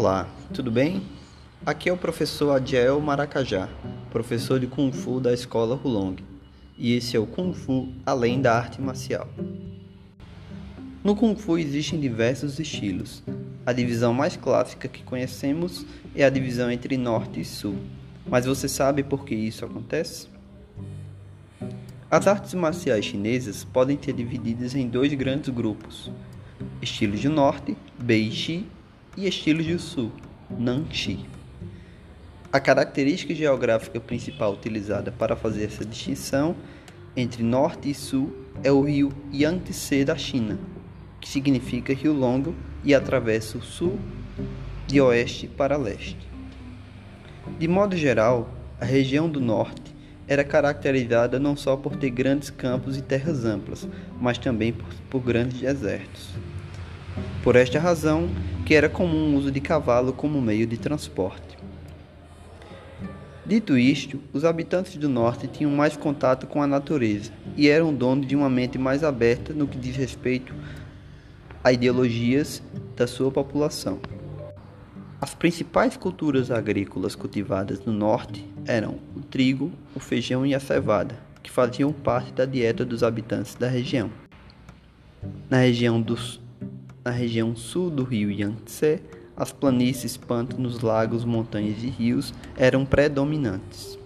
Olá, tudo bem? Aqui é o professor Adiel Maracajá, professor de Kung Fu da Escola Hulong, e esse é o Kung Fu Além da Arte Marcial. No Kung Fu existem diversos estilos. A divisão mais clássica que conhecemos é a divisão entre Norte e Sul. Mas você sabe por que isso acontece? As artes marciais chinesas podem ser divididas em dois grandes grupos: estilos de Norte, Bei Shi e estilos do sul, Nanxi. A característica geográfica principal utilizada para fazer essa distinção entre norte e sul é o rio Yangtze da China, que significa rio longo e atravessa o sul de oeste para leste. De modo geral, a região do norte era caracterizada não só por ter grandes campos e terras amplas, mas também por, por grandes desertos. Por esta razão, que era comum o uso de cavalo como meio de transporte. Dito isto, os habitantes do norte tinham mais contato com a natureza e eram donos de uma mente mais aberta no que diz respeito a ideologias da sua população. As principais culturas agrícolas cultivadas no norte eram o trigo, o feijão e a cevada, que faziam parte da dieta dos habitantes da região. Na região dos na região sul do rio Yangtze, as planícies, pântanos, lagos, montanhas e rios eram predominantes.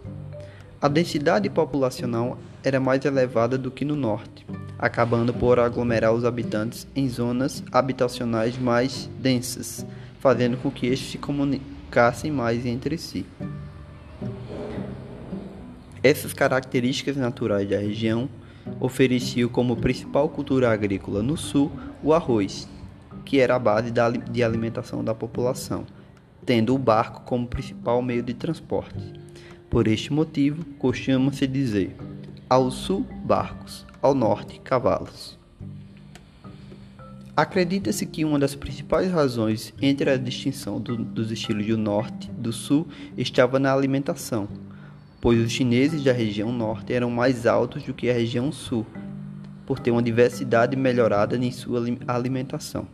A densidade populacional era mais elevada do que no norte, acabando por aglomerar os habitantes em zonas habitacionais mais densas, fazendo com que estes se comunicassem mais entre si. Essas características naturais da região ofereciam como principal cultura agrícola no sul o arroz, que era a base de alimentação da população, tendo o barco como principal meio de transporte. Por este motivo, costuma-se dizer: ao sul, barcos, ao norte, cavalos. Acredita-se que uma das principais razões entre a distinção do, dos estilos do norte e do sul estava na alimentação, pois os chineses da região norte eram mais altos do que a região sul, por ter uma diversidade melhorada em sua alimentação.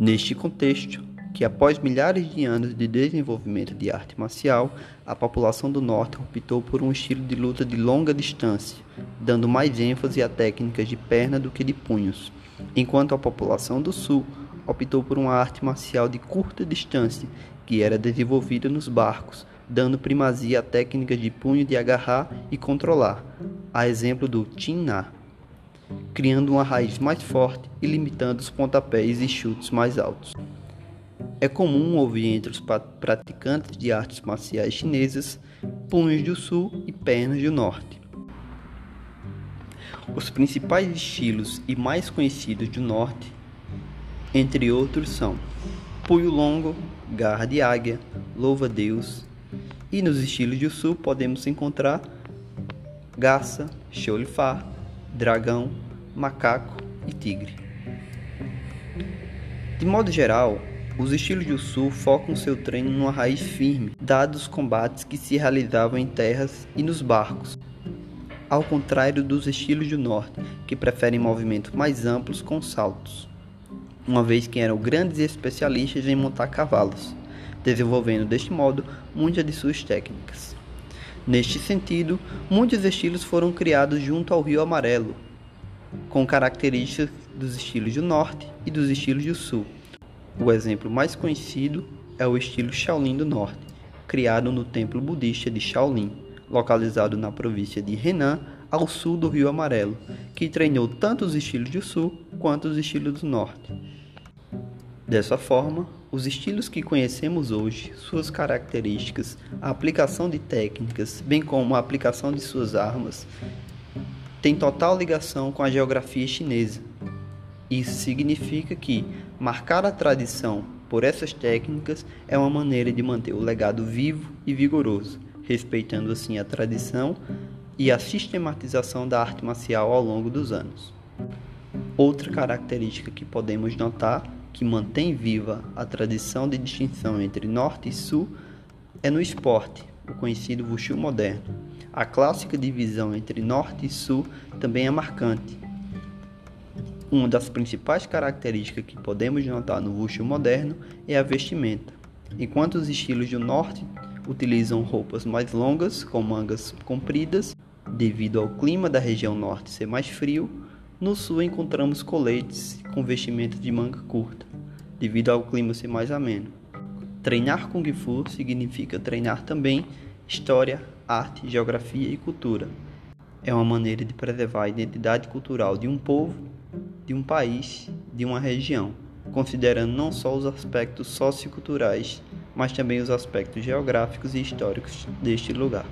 Neste contexto, que após milhares de anos de desenvolvimento de arte marcial, a população do norte optou por um estilo de luta de longa distância, dando mais ênfase a técnicas de perna do que de punhos, enquanto a população do sul optou por uma arte marcial de curta distância, que era desenvolvida nos barcos, dando primazia a técnicas de punho de agarrar e controlar, a exemplo do Chin Na criando uma raiz mais forte e limitando os pontapés e chutes mais altos. É comum ouvir entre os praticantes de artes marciais chinesas punhos do sul e pernas do norte. Os principais estilos e mais conhecidos do norte, entre outros, são punho longo, garra de águia, louva-deus, e nos estilos do sul podemos encontrar garça, cholifar, dragão, macaco e tigre. De modo geral, os estilos do sul focam seu treino numa raiz firme, dados os combates que se realizavam em terras e nos barcos, ao contrário dos estilos do norte, que preferem movimentos mais amplos com saltos, uma vez que eram grandes especialistas em montar cavalos, desenvolvendo deste modo muitas de suas técnicas. Neste sentido, muitos estilos foram criados junto ao Rio Amarelo, com características dos estilos do norte e dos estilos do sul. O exemplo mais conhecido é o estilo Shaolin do norte, criado no templo budista de Shaolin, localizado na província de Henan, ao sul do Rio Amarelo, que treinou tanto os estilos do sul quanto os estilos do norte. Dessa forma, os estilos que conhecemos hoje, suas características, a aplicação de técnicas, bem como a aplicação de suas armas, têm total ligação com a geografia chinesa. Isso significa que marcar a tradição por essas técnicas é uma maneira de manter o legado vivo e vigoroso, respeitando assim a tradição e a sistematização da arte marcial ao longo dos anos. Outra característica que podemos notar que mantém viva a tradição de distinção entre norte e sul é no esporte, o conhecido Wushu moderno. A clássica divisão entre norte e sul também é marcante. Uma das principais características que podemos notar no Wushu moderno é a vestimenta. Enquanto os estilos do norte utilizam roupas mais longas, com mangas compridas, devido ao clima da região norte ser mais frio, no sul encontramos coletes com vestimenta de manga curta, devido ao clima ser mais ameno. Treinar Kung Fu significa treinar também história, arte, geografia e cultura. É uma maneira de preservar a identidade cultural de um povo de um país, de uma região, considerando não só os aspectos socioculturais, mas também os aspectos geográficos e históricos deste lugar.